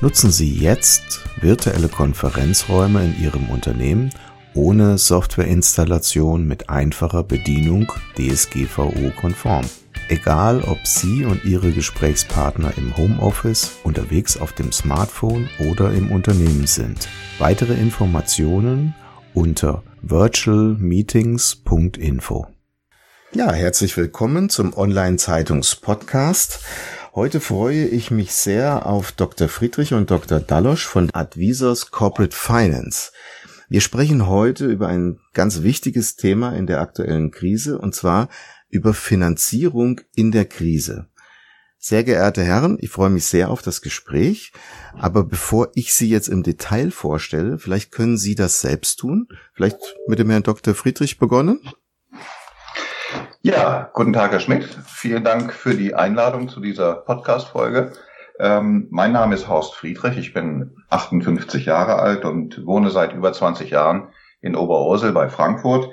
Nutzen Sie jetzt virtuelle Konferenzräume in Ihrem Unternehmen ohne Softwareinstallation mit einfacher Bedienung DSGVO-konform. Egal, ob Sie und Ihre Gesprächspartner im Homeoffice, unterwegs auf dem Smartphone oder im Unternehmen sind. Weitere Informationen unter virtualmeetings.info. Ja, herzlich willkommen zum Online-Zeitungs-Podcast. Heute freue ich mich sehr auf Dr. Friedrich und Dr. Dallosch von Advisors Corporate Finance. Wir sprechen heute über ein ganz wichtiges Thema in der aktuellen Krise und zwar über Finanzierung in der Krise. Sehr geehrte Herren, ich freue mich sehr auf das Gespräch, aber bevor ich Sie jetzt im Detail vorstelle, vielleicht können Sie das selbst tun. Vielleicht mit dem Herrn Dr. Friedrich begonnen. Ja, guten Tag, Herr Schmidt. Vielen Dank für die Einladung zu dieser Podcast-Folge. Ähm, mein Name ist Horst Friedrich. Ich bin 58 Jahre alt und wohne seit über 20 Jahren in Oberursel bei Frankfurt.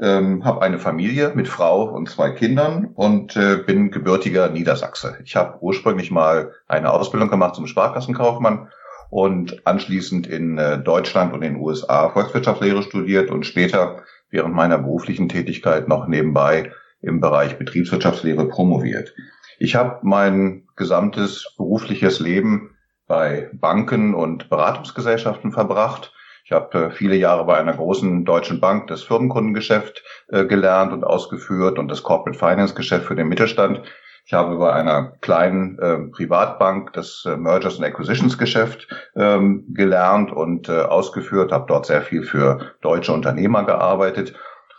Ähm, habe eine Familie mit Frau und zwei Kindern und äh, bin gebürtiger Niedersachse. Ich habe ursprünglich mal eine Ausbildung gemacht zum Sparkassenkaufmann und anschließend in äh, Deutschland und in den USA Volkswirtschaftslehre studiert und später während meiner beruflichen Tätigkeit noch nebenbei im Bereich Betriebswirtschaftslehre promoviert. Ich habe mein gesamtes berufliches Leben bei Banken und Beratungsgesellschaften verbracht. Ich habe äh, viele Jahre bei einer großen deutschen Bank das Firmenkundengeschäft äh, gelernt und ausgeführt und das Corporate Finance Geschäft für den Mittelstand. Ich habe bei einer kleinen äh, Privatbank das äh, Mergers and Acquisitions Geschäft ähm, gelernt und äh, ausgeführt, habe dort sehr viel für deutsche Unternehmer gearbeitet.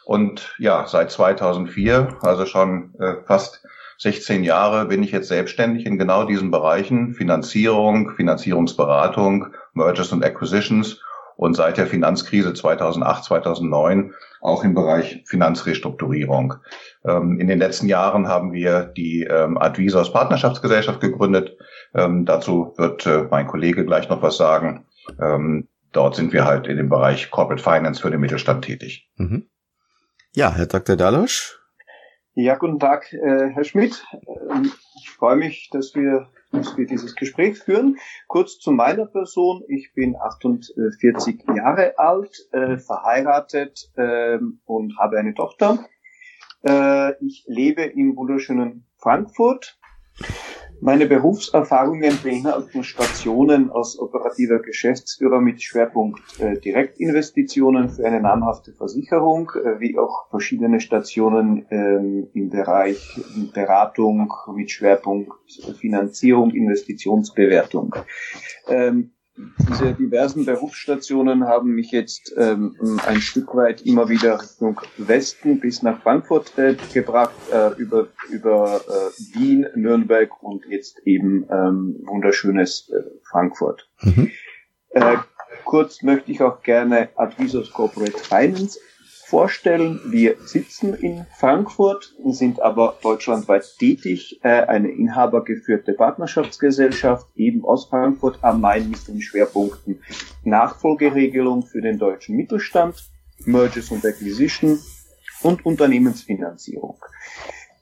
Und ja, seit 2004, also schon äh, fast 16 Jahre, bin ich jetzt selbstständig in genau diesen Bereichen Finanzierung, Finanzierungsberatung, Mergers and Acquisitions. Und seit der Finanzkrise 2008, 2009 auch im Bereich Finanzrestrukturierung. Ähm, in den letzten Jahren haben wir die ähm, Advisors Partnerschaftsgesellschaft gegründet. Ähm, dazu wird äh, mein Kollege gleich noch was sagen. Ähm, dort sind wir halt in dem Bereich Corporate Finance für den Mittelstand tätig. Mhm. Ja, Herr Dr. Dalosch. Ja, guten Tag, äh, Herr Schmidt. Ähm, ich freue mich, dass wir, dass wir dieses Gespräch führen. Kurz zu meiner Person. Ich bin 48 Jahre alt, äh, verheiratet äh, und habe eine Tochter. Äh, ich lebe im wunderschönen Frankfurt. Meine Berufserfahrungen beinhalten Stationen als operativer Geschäftsführer mit Schwerpunkt äh, Direktinvestitionen für eine namhafte Versicherung, äh, wie auch verschiedene Stationen ähm, im Bereich Beratung mit Schwerpunkt Finanzierung, Investitionsbewertung. Ähm, diese diversen Berufsstationen haben mich jetzt ähm, ein Stück weit immer wieder Richtung Westen bis nach Frankfurt äh, gebracht, äh, über, über äh, Wien, Nürnberg und jetzt eben ähm, wunderschönes äh, Frankfurt. Mhm. Äh, kurz möchte ich auch gerne Advisos Corporate Finance vorstellen. Wir sitzen in Frankfurt, sind aber deutschlandweit tätig, äh, eine inhabergeführte Partnerschaftsgesellschaft eben aus Frankfurt am Main mit den Schwerpunkten Nachfolgeregelung für den deutschen Mittelstand, Mergers und Acquisition und Unternehmensfinanzierung.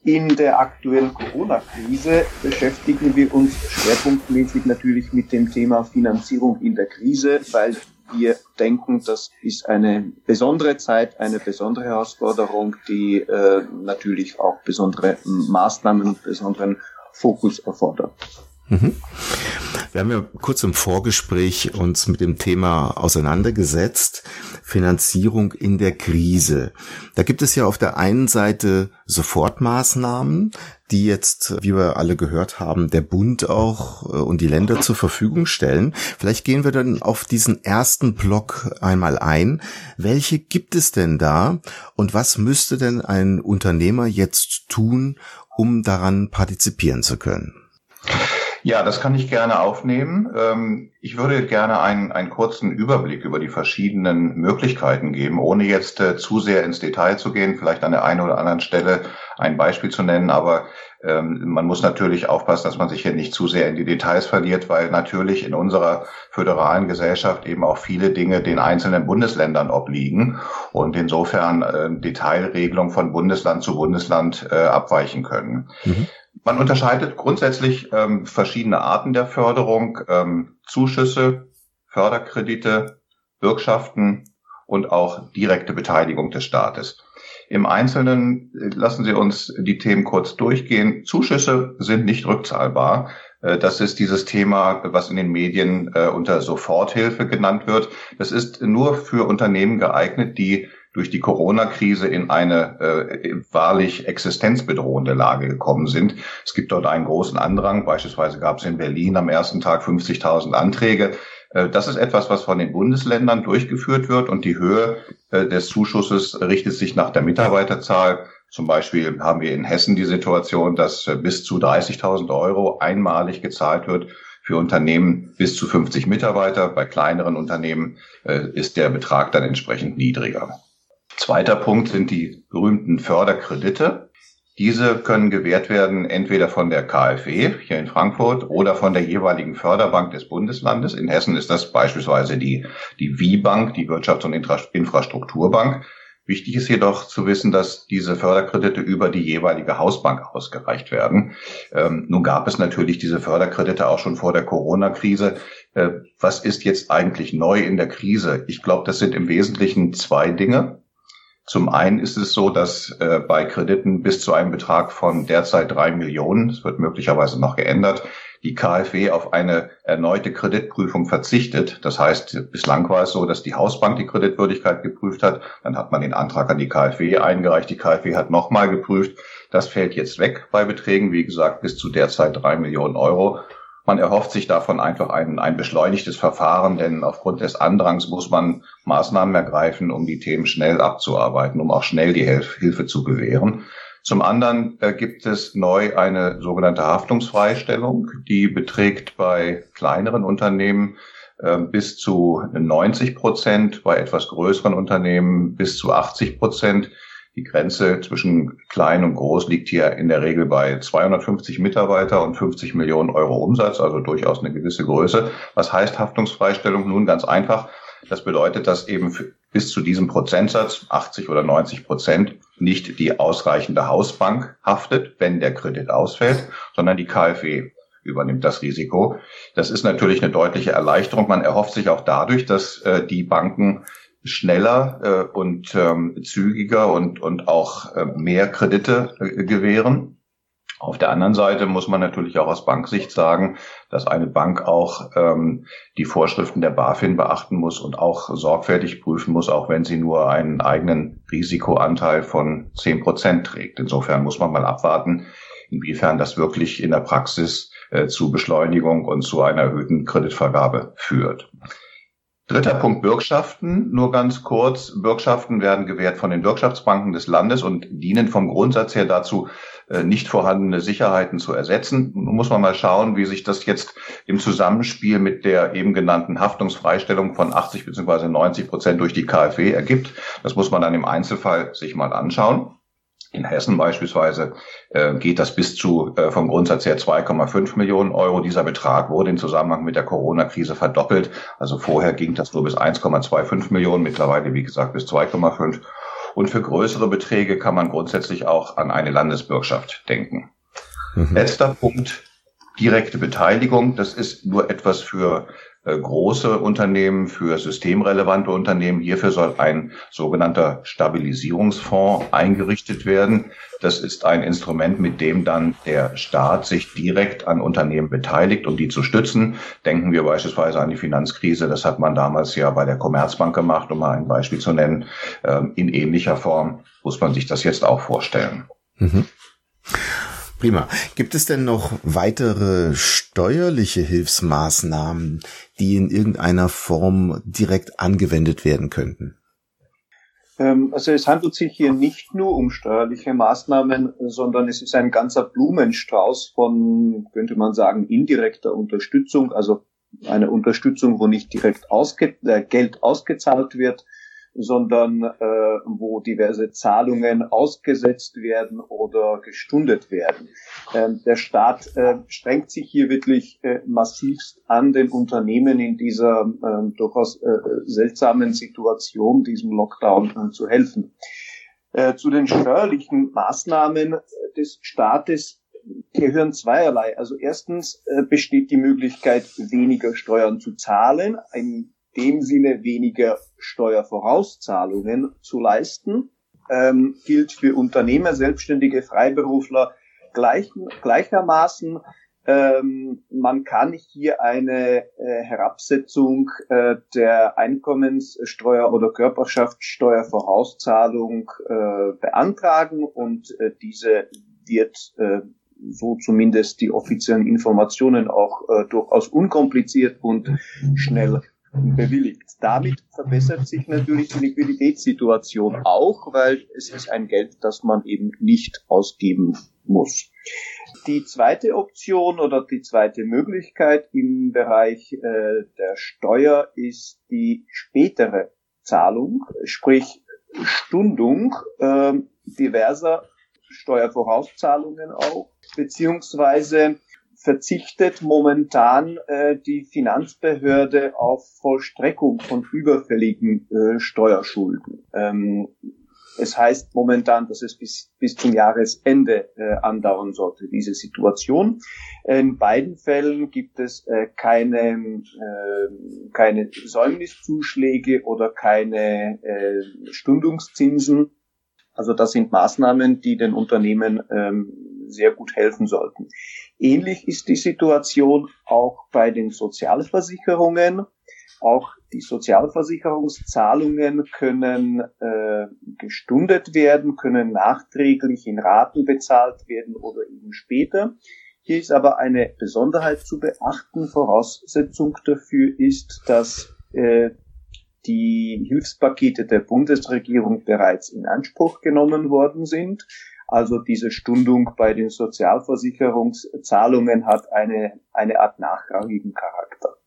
In der aktuellen Corona-Krise beschäftigen wir uns schwerpunktmäßig natürlich mit dem Thema Finanzierung in der Krise, weil wir denken, das ist eine besondere Zeit, eine besondere Herausforderung, die äh, natürlich auch besondere Maßnahmen und besonderen Fokus erfordert. Mhm. Wir haben ja kurz im Vorgespräch uns mit dem Thema auseinandergesetzt. Finanzierung in der Krise. Da gibt es ja auf der einen Seite Sofortmaßnahmen, die jetzt, wie wir alle gehört haben, der Bund auch äh, und die Länder zur Verfügung stellen. Vielleicht gehen wir dann auf diesen ersten Block einmal ein. Welche gibt es denn da und was müsste denn ein Unternehmer jetzt tun, um daran partizipieren zu können? Ja, das kann ich gerne aufnehmen. Ähm, ich würde gerne einen, einen kurzen Überblick über die verschiedenen Möglichkeiten geben, ohne jetzt äh, zu sehr ins Detail zu gehen, vielleicht an der einen oder anderen Stelle ein Beispiel zu nennen, aber ähm, man muss natürlich aufpassen, dass man sich hier nicht zu sehr in die Details verliert, weil natürlich in unserer föderalen Gesellschaft eben auch viele Dinge den einzelnen Bundesländern obliegen und insofern äh, Detailregelungen von Bundesland zu Bundesland äh, abweichen können. Mhm. Man unterscheidet grundsätzlich ähm, verschiedene Arten der Förderung, ähm, Zuschüsse, Förderkredite, Bürgschaften und auch direkte Beteiligung des Staates. Im Einzelnen äh, lassen Sie uns die Themen kurz durchgehen. Zuschüsse sind nicht rückzahlbar. Äh, das ist dieses Thema, was in den Medien äh, unter Soforthilfe genannt wird. Das ist nur für Unternehmen geeignet, die durch die Corona-Krise in eine äh, wahrlich existenzbedrohende Lage gekommen sind. Es gibt dort einen großen Andrang. Beispielsweise gab es in Berlin am ersten Tag 50.000 Anträge. Äh, das ist etwas, was von den Bundesländern durchgeführt wird und die Höhe äh, des Zuschusses richtet sich nach der Mitarbeiterzahl. Zum Beispiel haben wir in Hessen die Situation, dass äh, bis zu 30.000 Euro einmalig gezahlt wird für Unternehmen bis zu 50 Mitarbeiter. Bei kleineren Unternehmen ist der Betrag dann entsprechend niedriger. Zweiter Punkt sind die berühmten Förderkredite. Diese können gewährt werden entweder von der KfW hier in Frankfurt oder von der jeweiligen Förderbank des Bundeslandes. In Hessen ist das beispielsweise die, die WIBank, die Wirtschafts- und Infrastrukturbank. Wichtig ist jedoch zu wissen, dass diese Förderkredite über die jeweilige Hausbank ausgereicht werden. Ähm, nun gab es natürlich diese Förderkredite auch schon vor der Corona-Krise. Äh, was ist jetzt eigentlich neu in der Krise? Ich glaube, das sind im Wesentlichen zwei Dinge. Zum einen ist es so, dass äh, bei Krediten bis zu einem Betrag von derzeit drei Millionen, es wird möglicherweise noch geändert, die KfW auf eine erneute Kreditprüfung verzichtet. Das heißt, bislang war es so, dass die Hausbank die Kreditwürdigkeit geprüft hat. Dann hat man den Antrag an die KfW eingereicht. Die KfW hat nochmal geprüft. Das fällt jetzt weg bei Beträgen, wie gesagt, bis zu derzeit drei Millionen Euro. Man erhofft sich davon einfach ein, ein beschleunigtes Verfahren, denn aufgrund des Andrangs muss man Maßnahmen ergreifen, um die Themen schnell abzuarbeiten, um auch schnell die Hilfe zu gewähren. Zum anderen äh, gibt es neu eine sogenannte Haftungsfreistellung, die beträgt bei kleineren Unternehmen äh, bis zu 90 Prozent, bei etwas größeren Unternehmen bis zu 80 Prozent. Die Grenze zwischen klein und groß liegt hier in der Regel bei 250 Mitarbeiter und 50 Millionen Euro Umsatz, also durchaus eine gewisse Größe. Was heißt Haftungsfreistellung? Nun ganz einfach. Das bedeutet, dass eben bis zu diesem Prozentsatz, 80 oder 90 Prozent, nicht die ausreichende Hausbank haftet, wenn der Kredit ausfällt, sondern die KfW übernimmt das Risiko. Das ist natürlich eine deutliche Erleichterung. Man erhofft sich auch dadurch, dass äh, die Banken schneller äh, und ähm, zügiger und, und auch äh, mehr Kredite äh, gewähren. Auf der anderen Seite muss man natürlich auch aus Banksicht sagen, dass eine Bank auch ähm, die Vorschriften der BaFin beachten muss und auch sorgfältig prüfen muss, auch wenn sie nur einen eigenen Risikoanteil von zehn Prozent trägt. Insofern muss man mal abwarten, inwiefern das wirklich in der Praxis äh, zu Beschleunigung und zu einer erhöhten Kreditvergabe führt. Dritter Punkt Bürgschaften. Nur ganz kurz. Bürgschaften werden gewährt von den Bürgschaftsbanken des Landes und dienen vom Grundsatz her dazu, nicht vorhandene Sicherheiten zu ersetzen. Nun muss man mal schauen, wie sich das jetzt im Zusammenspiel mit der eben genannten Haftungsfreistellung von 80 bzw. 90 Prozent durch die KfW ergibt. Das muss man dann im Einzelfall sich mal anschauen. In Hessen beispielsweise äh, geht das bis zu äh, vom Grundsatz her 2,5 Millionen Euro. Dieser Betrag wurde im Zusammenhang mit der Corona-Krise verdoppelt. Also vorher ging das nur bis 1,25 Millionen, mittlerweile wie gesagt bis 2,5. Und für größere Beträge kann man grundsätzlich auch an eine Landesbürgschaft denken. Mhm. Letzter Punkt, direkte Beteiligung. Das ist nur etwas für große Unternehmen, für systemrelevante Unternehmen. Hierfür soll ein sogenannter Stabilisierungsfonds eingerichtet werden. Das ist ein Instrument, mit dem dann der Staat sich direkt an Unternehmen beteiligt, um die zu stützen. Denken wir beispielsweise an die Finanzkrise. Das hat man damals ja bei der Commerzbank gemacht, um mal ein Beispiel zu nennen. Ähm, in ähnlicher Form muss man sich das jetzt auch vorstellen. Mhm. Prima. Gibt es denn noch weitere steuerliche Hilfsmaßnahmen, die in irgendeiner Form direkt angewendet werden könnten? Ähm, also es handelt sich hier nicht nur um steuerliche Maßnahmen, sondern es ist ein ganzer Blumenstrauß von, könnte man sagen, indirekter Unterstützung, also eine Unterstützung, wo nicht direkt ausge äh, Geld ausgezahlt wird, sondern äh, wo diverse Zahlungen ausgesetzt werden oder gestundet werden. Ähm, der Staat äh, strengt sich hier wirklich äh, massivst an, den Unternehmen in dieser äh, durchaus äh, seltsamen Situation, diesem Lockdown äh, zu helfen. Äh, zu den steuerlichen Maßnahmen des Staates gehören zweierlei. Also erstens äh, besteht die Möglichkeit, weniger Steuern zu zahlen. Ein dem Sinne weniger Steuervorauszahlungen zu leisten, ähm, gilt für Unternehmer, Selbstständige, Freiberufler gleich, gleichermaßen. Ähm, man kann hier eine äh, Herabsetzung äh, der Einkommenssteuer oder Körperschaftssteuervorauszahlung äh, beantragen und äh, diese wird äh, so zumindest die offiziellen Informationen auch äh, durchaus unkompliziert und schnell bewilligt. Damit verbessert sich natürlich die Liquiditätssituation auch, weil es ist ein Geld, das man eben nicht ausgeben muss. Die zweite Option oder die zweite Möglichkeit im Bereich äh, der Steuer ist die spätere Zahlung, sprich Stundung äh, diverser Steuervorauszahlungen auch, beziehungsweise verzichtet momentan äh, die Finanzbehörde auf Vollstreckung von überfälligen äh, Steuerschulden. Ähm, es heißt momentan, dass es bis, bis zum Jahresende äh, andauern sollte, diese Situation. In beiden Fällen gibt es äh, keine, äh, keine Säumniszuschläge oder keine äh, Stundungszinsen. Also das sind Maßnahmen, die den Unternehmen ähm, sehr gut helfen sollten. Ähnlich ist die Situation auch bei den Sozialversicherungen. Auch die Sozialversicherungszahlungen können äh, gestundet werden, können nachträglich in Raten bezahlt werden oder eben später. Hier ist aber eine Besonderheit zu beachten. Voraussetzung dafür ist, dass äh, die Hilfspakete der Bundesregierung bereits in Anspruch genommen worden sind also diese Stundung bei den Sozialversicherungszahlungen hat eine, eine Art nachrangigen Charakter.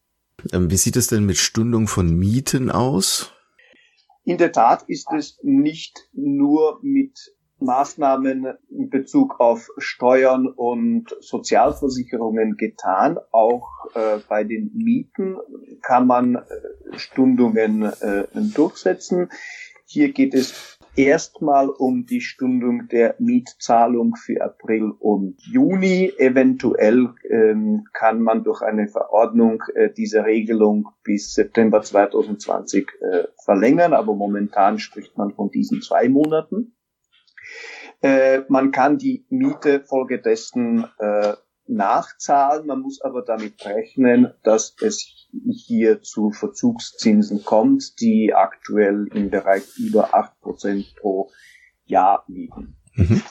Ähm, wie sieht es denn mit Stundung von Mieten aus? In der Tat ist es nicht nur mit Maßnahmen in Bezug auf Steuern und Sozialversicherungen getan. Auch äh, bei den Mieten kann man äh, Stundungen äh, durchsetzen. Hier geht es erstmal um die Stundung der Mietzahlung für April und Juni. Eventuell ähm, kann man durch eine Verordnung äh, diese Regelung bis September 2020 äh, verlängern, aber momentan spricht man von diesen zwei Monaten. Äh, man kann die Miete folgedessen äh, nachzahlen. Man muss aber damit rechnen, dass es hier zu Verzugszinsen kommt, die aktuell im Bereich über acht Prozent pro Jahr liegen. Mhm.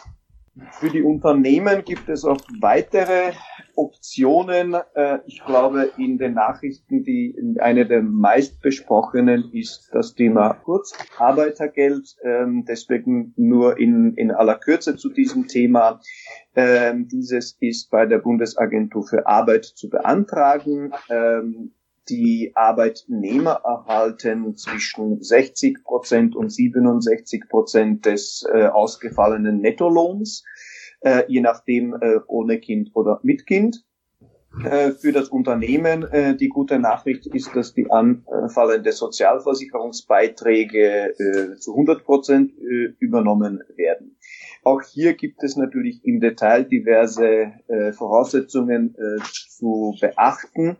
Für die Unternehmen gibt es auch weitere Optionen. Äh, ich glaube, in den Nachrichten, die eine der meistbesprochenen ist das Thema Kurzarbeitergeld. Ähm, deswegen nur in, in aller Kürze zu diesem Thema. Ähm, dieses ist bei der Bundesagentur für Arbeit zu beantragen. Die Arbeitnehmer erhalten zwischen 60 Prozent und 67 Prozent des äh, ausgefallenen Nettolohns, äh, je nachdem äh, ohne Kind oder mit Kind. Äh, für das Unternehmen äh, die gute Nachricht ist, dass die anfallende Sozialversicherungsbeiträge äh, zu 100 Prozent übernommen werden. Auch hier gibt es natürlich im Detail diverse Voraussetzungen zu beachten.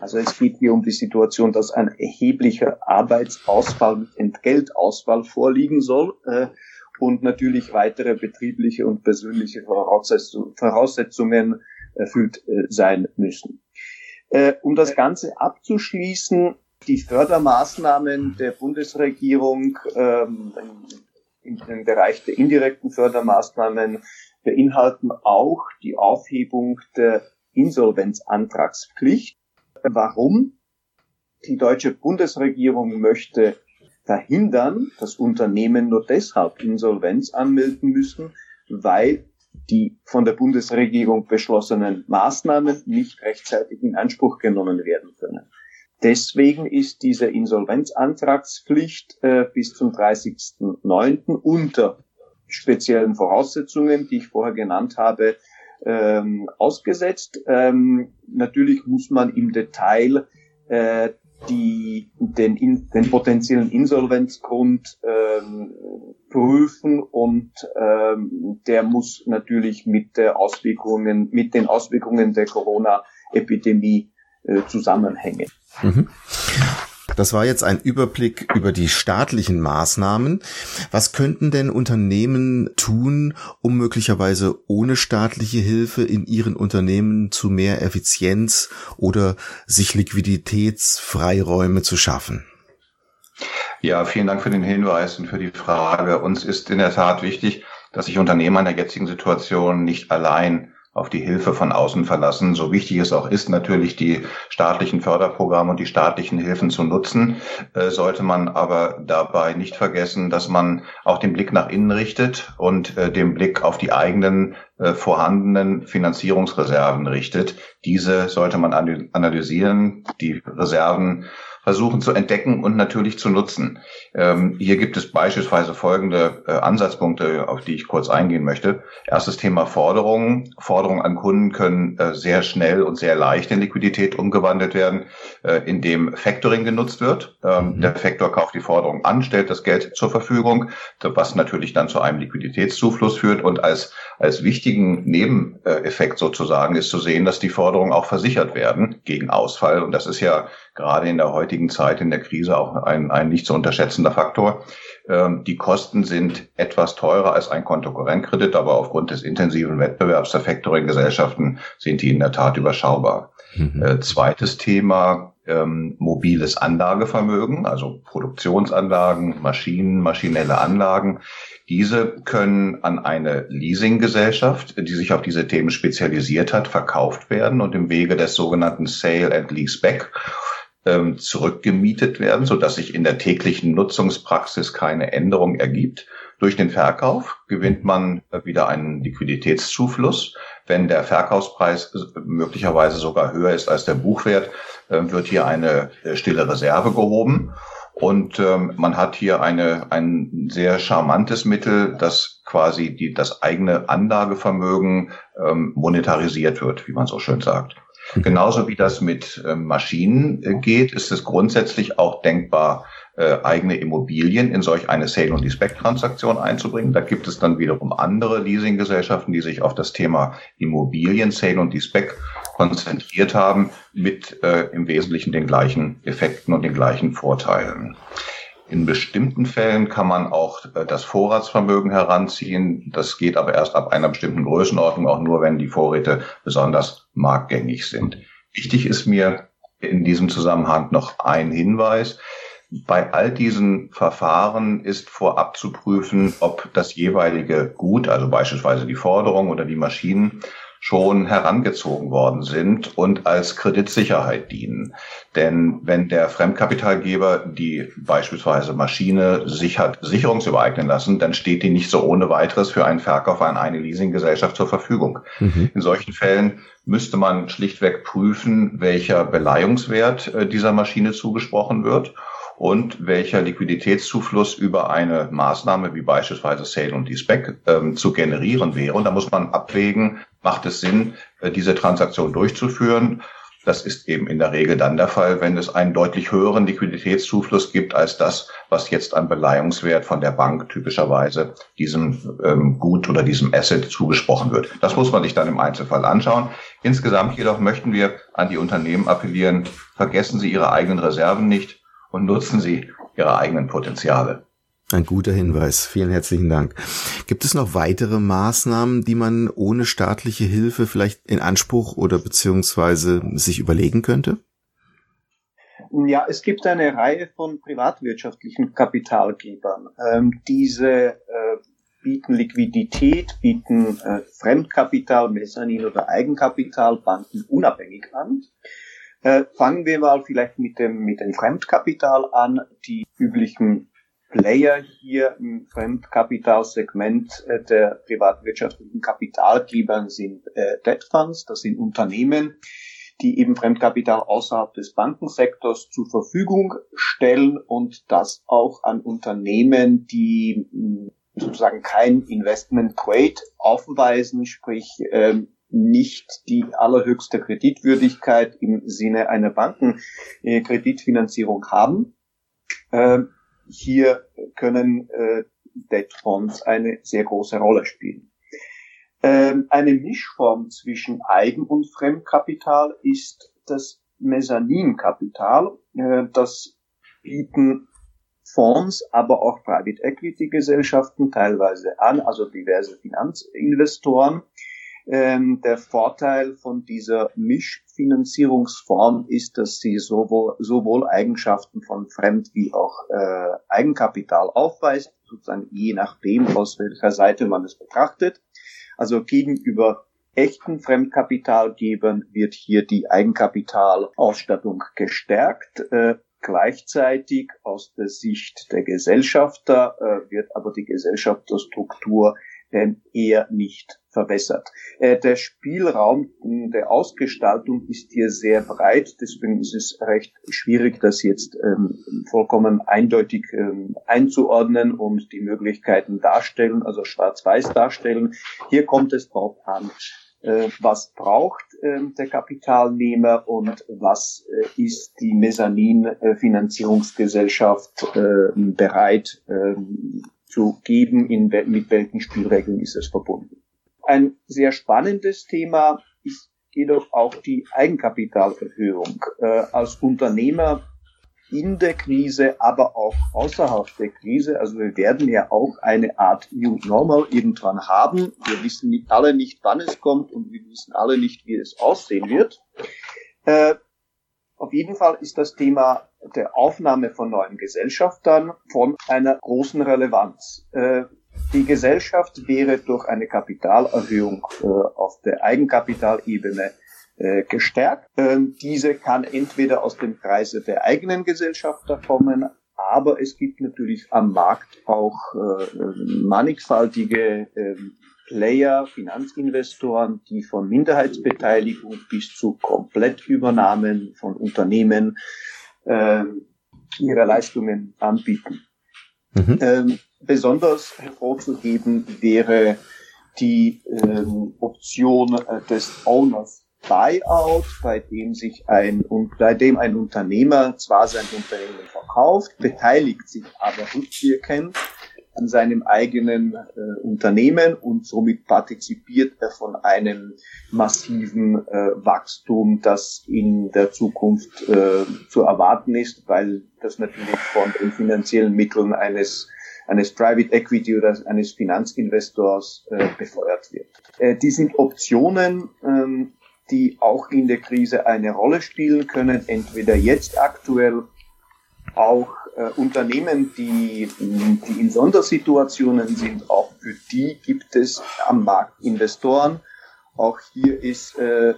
Also es geht hier um die Situation, dass ein erheblicher Arbeitsausfall mit Entgeltausfall vorliegen soll äh, und natürlich weitere betriebliche und persönliche Voraussetzung, Voraussetzungen erfüllt äh, sein müssen. Äh, um das Ganze abzuschließen, die Fördermaßnahmen der Bundesregierung ähm, im, im Bereich der indirekten Fördermaßnahmen beinhalten auch die Aufhebung der Insolvenzantragspflicht. Warum? Die deutsche Bundesregierung möchte verhindern, dass Unternehmen nur deshalb Insolvenz anmelden müssen, weil die von der Bundesregierung beschlossenen Maßnahmen nicht rechtzeitig in Anspruch genommen werden können. Deswegen ist diese Insolvenzantragspflicht äh, bis zum 30.09. unter speziellen Voraussetzungen, die ich vorher genannt habe, ähm, ausgesetzt. Ähm, natürlich muss man im Detail äh, die, den, in, den potenziellen Insolvenzgrund ähm, prüfen und ähm, der muss natürlich mit der Auswirkungen, mit den Auswirkungen der Corona-Epidemie äh, zusammenhängen. Mhm. Das war jetzt ein Überblick über die staatlichen Maßnahmen. Was könnten denn Unternehmen tun, um möglicherweise ohne staatliche Hilfe in ihren Unternehmen zu mehr Effizienz oder sich Liquiditätsfreiräume zu schaffen? Ja, vielen Dank für den Hinweis und für die Frage. Uns ist in der Tat wichtig, dass sich Unternehmen in der jetzigen Situation nicht allein auf die Hilfe von außen verlassen. So wichtig es auch ist, natürlich die staatlichen Förderprogramme und die staatlichen Hilfen zu nutzen, äh, sollte man aber dabei nicht vergessen, dass man auch den Blick nach innen richtet und äh, den Blick auf die eigenen äh, vorhandenen Finanzierungsreserven richtet. Diese sollte man analysieren, die Reserven versuchen zu entdecken und natürlich zu nutzen. Ähm, hier gibt es beispielsweise folgende äh, Ansatzpunkte, auf die ich kurz eingehen möchte. Erstes Thema Forderungen. Forderungen an Kunden können äh, sehr schnell und sehr leicht in Liquidität umgewandelt werden, äh, indem Factoring genutzt wird. Ähm, mhm. Der Factor kauft die Forderung an, stellt das Geld zur Verfügung, was natürlich dann zu einem Liquiditätszufluss führt. Und als, als wichtigen Nebeneffekt sozusagen ist zu sehen, dass die Forderungen auch versichert werden gegen Ausfall. Und das ist ja gerade in der heutigen Zeit in der Krise auch ein, ein nicht zu unterschätzender Faktor. Ähm, die Kosten sind etwas teurer als ein Kontokorrentkredit, aber aufgrund des intensiven Wettbewerbs der Factoring-Gesellschaften sind die in der Tat überschaubar. Mhm. Äh, zweites Thema, ähm, mobiles Anlagevermögen, also Produktionsanlagen, Maschinen, maschinelle Anlagen. Diese können an eine Leasinggesellschaft, die sich auf diese Themen spezialisiert hat, verkauft werden und im Wege des sogenannten Sale and Leaseback ähm, zurückgemietet werden, so dass sich in der täglichen Nutzungspraxis keine Änderung ergibt. Durch den Verkauf gewinnt man wieder einen Liquiditätszufluss. Wenn der Verkaufspreis möglicherweise sogar höher ist als der Buchwert, äh, wird hier eine äh, stille Reserve gehoben. Und ähm, man hat hier eine, ein sehr charmantes Mittel, das quasi die, das eigene Anlagevermögen ähm, monetarisiert wird, wie man so schön sagt. Genauso wie das mit äh, Maschinen äh, geht, ist es grundsätzlich auch denkbar, äh, eigene Immobilien in solch eine Sale- und Leaseback-Transaktion einzubringen. Da gibt es dann wiederum andere Leasinggesellschaften, die sich auf das Thema Immobilien, Sale und Leaseback konzentriert haben, mit äh, im Wesentlichen den gleichen Effekten und den gleichen Vorteilen. In bestimmten Fällen kann man auch äh, das Vorratsvermögen heranziehen. Das geht aber erst ab einer bestimmten Größenordnung, auch nur wenn die Vorräte besonders marktgängig sind. Wichtig ist mir in diesem Zusammenhang noch ein Hinweis. Bei all diesen Verfahren ist vorab zu prüfen, ob das jeweilige Gut, also beispielsweise die Forderung oder die Maschinen, schon herangezogen worden sind und als Kreditsicherheit dienen. Denn wenn der Fremdkapitalgeber die beispielsweise Maschine sich hat sicherungsübereignen lassen, dann steht die nicht so ohne weiteres für einen Verkauf an eine Leasinggesellschaft zur Verfügung. Mhm. In solchen Fällen müsste man schlichtweg prüfen, welcher Beleihungswert äh, dieser Maschine zugesprochen wird und welcher Liquiditätszufluss über eine Maßnahme wie beispielsweise Sale und Leaseback ähm, zu generieren wäre. Und da muss man abwägen, macht es Sinn, äh, diese Transaktion durchzuführen. Das ist eben in der Regel dann der Fall, wenn es einen deutlich höheren Liquiditätszufluss gibt als das, was jetzt an Beleihungswert von der Bank typischerweise diesem ähm, Gut oder diesem Asset zugesprochen wird. Das muss man sich dann im Einzelfall anschauen. Insgesamt jedoch möchten wir an die Unternehmen appellieren, vergessen Sie Ihre eigenen Reserven nicht und nutzen Sie Ihre eigenen Potenziale. Ein guter Hinweis. Vielen herzlichen Dank. Gibt es noch weitere Maßnahmen, die man ohne staatliche Hilfe vielleicht in Anspruch oder beziehungsweise sich überlegen könnte? Ja, es gibt eine Reihe von privatwirtschaftlichen Kapitalgebern. Ähm, diese äh, bieten Liquidität, bieten äh, Fremdkapital, Mezzanin oder Eigenkapital Banken unabhängig an. Äh, fangen wir mal vielleicht mit dem, mit dem Fremdkapital an. Die üblichen Player hier im Fremdkapitalsegment äh, der privatwirtschaftlichen Kapitalgebern sind äh, Debt Funds, das sind Unternehmen, die eben Fremdkapital außerhalb des Bankensektors zur Verfügung stellen und das auch an Unternehmen, die hm, sozusagen kein Investment Grade aufweisen, sprich ähm, nicht die allerhöchste Kreditwürdigkeit im Sinne einer Bankenkreditfinanzierung haben. Ähm, hier können äh, Debt Funds eine sehr große Rolle spielen. Ähm, eine Mischform zwischen Eigen- und Fremdkapital ist das Mezzaninkapital. Äh, das bieten Fonds, aber auch Private Equity Gesellschaften teilweise an, also diverse Finanzinvestoren. Ähm, der Vorteil von dieser Mischfinanzierungsform ist, dass sie sowohl, sowohl Eigenschaften von Fremd- wie auch äh, Eigenkapital aufweist, sozusagen je nachdem, aus welcher Seite man es betrachtet. Also gegenüber echten Fremdkapitalgebern wird hier die Eigenkapitalausstattung gestärkt. Äh, gleichzeitig aus der Sicht der Gesellschafter äh, wird aber die Gesellschafterstruktur eher nicht verbessert. Äh, der Spielraum der Ausgestaltung ist hier sehr breit, deswegen ist es recht schwierig, das jetzt ähm, vollkommen eindeutig ähm, einzuordnen und die Möglichkeiten darstellen, also schwarz-weiß darstellen. Hier kommt es drauf an, äh, was braucht ähm, der Kapitalnehmer und was äh, ist die Mezzanin-Finanzierungsgesellschaft bereit zu geben, in, mit welchen Spielregeln ist es verbunden. Ein sehr spannendes Thema ist jedoch auch die Eigenkapitalerhöhung. Äh, als Unternehmer in der Krise, aber auch außerhalb der Krise. Also wir werden ja auch eine Art New Normal irgendwann haben. Wir wissen alle nicht, wann es kommt und wir wissen alle nicht, wie es aussehen wird. Äh, auf jeden Fall ist das Thema der Aufnahme von neuen Gesellschaftern von einer großen Relevanz. Äh, die Gesellschaft wäre durch eine Kapitalerhöhung äh, auf der Eigenkapitalebene äh, gestärkt. Ähm, diese kann entweder aus dem Kreise der eigenen Gesellschafter kommen, aber es gibt natürlich am Markt auch mannigfaltige ähm, Player, Finanzinvestoren, die von Minderheitsbeteiligung bis zu Komplettübernahmen von Unternehmen äh, ihre Leistungen anbieten. Mhm. Ähm, besonders hervorzuheben wäre die ähm, Option äh, des Owners Buyout, bei dem sich ein, bei dem ein Unternehmer zwar sein Unternehmen verkauft, beteiligt sich aber rückwirkend an seinem eigenen äh, Unternehmen und somit partizipiert er von einem massiven äh, Wachstum, das in der Zukunft äh, zu erwarten ist, weil das natürlich von den finanziellen Mitteln eines eines Private Equity oder eines Finanzinvestors äh, befeuert wird. Äh, die sind Optionen, ähm, die auch in der Krise eine Rolle spielen können, entweder jetzt aktuell auch äh, Unternehmen, die, die in Sondersituationen sind, auch für die gibt es am Markt Investoren. Auch hier ist äh,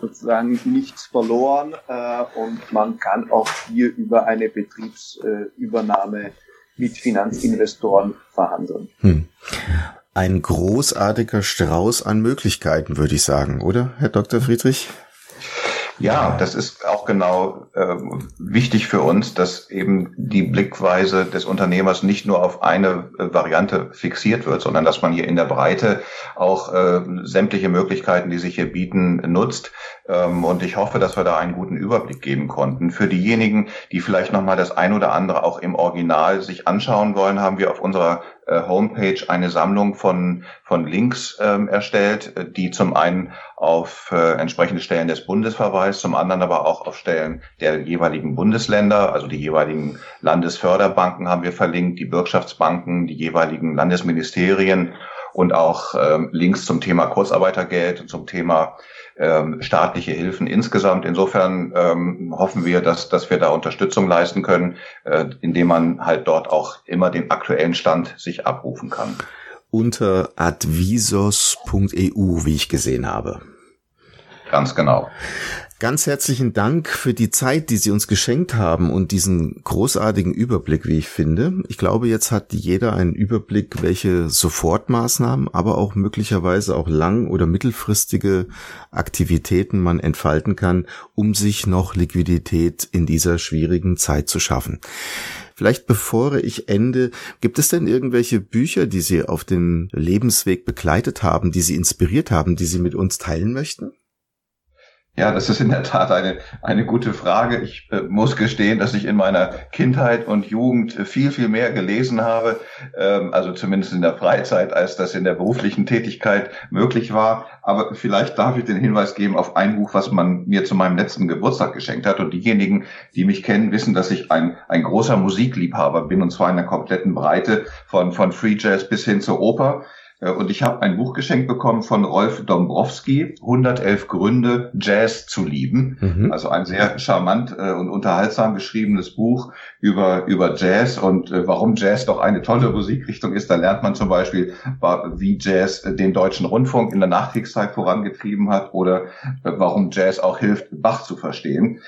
sozusagen nichts verloren äh, und man kann auch hier über eine Betriebsübernahme mit Finanzinvestoren verhandeln. Hm. Ein großartiger Strauß an Möglichkeiten, würde ich sagen, oder, Herr Dr. Friedrich? Ja, das ist auch genau äh, wichtig für uns, dass eben die Blickweise des Unternehmers nicht nur auf eine äh, Variante fixiert wird, sondern dass man hier in der Breite auch äh, sämtliche Möglichkeiten, die sich hier bieten, nutzt. Ähm, und ich hoffe, dass wir da einen guten Überblick geben konnten. Für diejenigen, die vielleicht nochmal das ein oder andere auch im Original sich anschauen wollen, haben wir auf unserer Homepage eine Sammlung von, von Links ähm, erstellt, äh, die zum einen auf äh, entsprechende Stellen des Bundes verweist, zum anderen aber auch auf Stellen der jeweiligen Bundesländer, also die jeweiligen Landesförderbanken haben wir verlinkt, die Bürgschaftsbanken, die jeweiligen Landesministerien und auch ähm, Links zum Thema Kurzarbeitergeld und zum Thema ähm, staatliche Hilfen insgesamt. Insofern ähm, hoffen wir, dass, dass wir da Unterstützung leisten können, äh, indem man halt dort auch immer den aktuellen Stand sich abrufen kann. Unter advisos.eu, wie ich gesehen habe. Ganz genau. Ganz herzlichen Dank für die Zeit, die Sie uns geschenkt haben und diesen großartigen Überblick, wie ich finde. Ich glaube, jetzt hat jeder einen Überblick, welche Sofortmaßnahmen, aber auch möglicherweise auch lang- oder mittelfristige Aktivitäten man entfalten kann, um sich noch Liquidität in dieser schwierigen Zeit zu schaffen. Vielleicht bevor ich ende, gibt es denn irgendwelche Bücher, die Sie auf dem Lebensweg begleitet haben, die Sie inspiriert haben, die Sie mit uns teilen möchten? Ja, das ist in der Tat eine, eine gute Frage. Ich äh, muss gestehen, dass ich in meiner Kindheit und Jugend viel, viel mehr gelesen habe, ähm, also zumindest in der Freizeit, als das in der beruflichen Tätigkeit möglich war. Aber vielleicht darf ich den Hinweis geben auf ein Buch, was man mir zu meinem letzten Geburtstag geschenkt hat. Und diejenigen, die mich kennen, wissen, dass ich ein, ein großer Musikliebhaber bin, und zwar in der kompletten Breite von, von Free Jazz bis hin zur Oper. Äh, und ich habe ein Buch geschenkt bekommen von Rolf Dombrowski, 111 Gründe, Jazz zu lieben. Mhm. Also ein sehr charmant äh, und unterhaltsam geschriebenes Buch über, über Jazz und äh, warum Jazz doch eine tolle Musikrichtung ist. Da lernt man zum Beispiel, wie Jazz den deutschen Rundfunk in der Nachkriegszeit vorangetrieben hat oder warum Jazz auch hilft, Bach zu verstehen.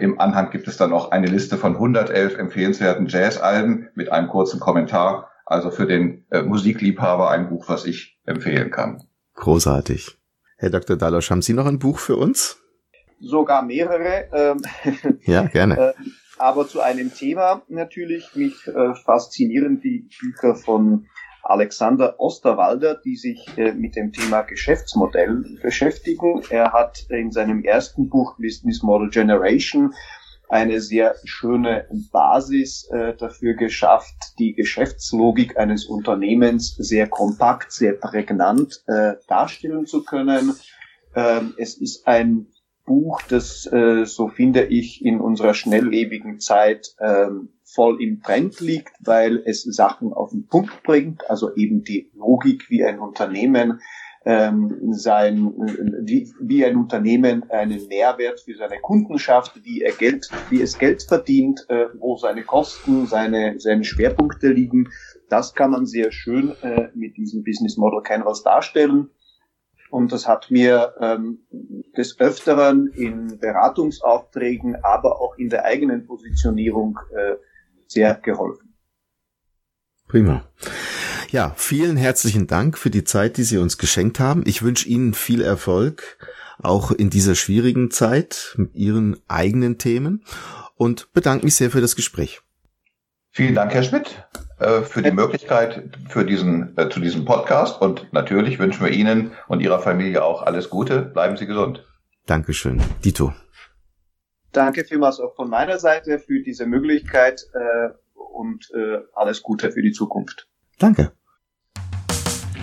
Im Anhang gibt es dann auch eine Liste von 111 empfehlenswerten Jazzalben mit einem kurzen Kommentar also für den äh, Musikliebhaber ein Buch, was ich empfehlen kann. Großartig. Herr Dr. Dalosch, haben Sie noch ein Buch für uns? Sogar mehrere. Ähm, ja, gerne. Äh, aber zu einem Thema natürlich. Mich äh, faszinieren die Bücher von Alexander Osterwalder, die sich äh, mit dem Thema Geschäftsmodell beschäftigen. Er hat in seinem ersten Buch Business Model Generation eine sehr schöne Basis äh, dafür geschafft, die Geschäftslogik eines Unternehmens sehr kompakt, sehr prägnant äh, darstellen zu können. Ähm, es ist ein Buch, das, äh, so finde ich, in unserer schnelllebigen Zeit ähm, voll im Trend liegt, weil es Sachen auf den Punkt bringt, also eben die Logik, wie ein Unternehmen ähm, sein, wie, wie ein Unternehmen einen Mehrwert für seine Kunden schafft, wie er Geld, wie es Geld verdient, äh, wo seine Kosten, seine, seine Schwerpunkte liegen. Das kann man sehr schön äh, mit diesem Business Model Canvas darstellen. Und das hat mir ähm, des Öfteren in Beratungsaufträgen, aber auch in der eigenen Positionierung äh, sehr geholfen. Prima. Ja, vielen herzlichen Dank für die Zeit, die Sie uns geschenkt haben. Ich wünsche Ihnen viel Erfolg, auch in dieser schwierigen Zeit mit Ihren eigenen Themen und bedanke mich sehr für das Gespräch. Vielen Dank, Herr Schmidt, äh, für die Möglichkeit für diesen, äh, zu diesem Podcast und natürlich wünschen wir Ihnen und Ihrer Familie auch alles Gute. Bleiben Sie gesund. Dankeschön. Dito. Danke vielmals auch von meiner Seite für diese Möglichkeit äh, und alles Gute für die Zukunft. Danke.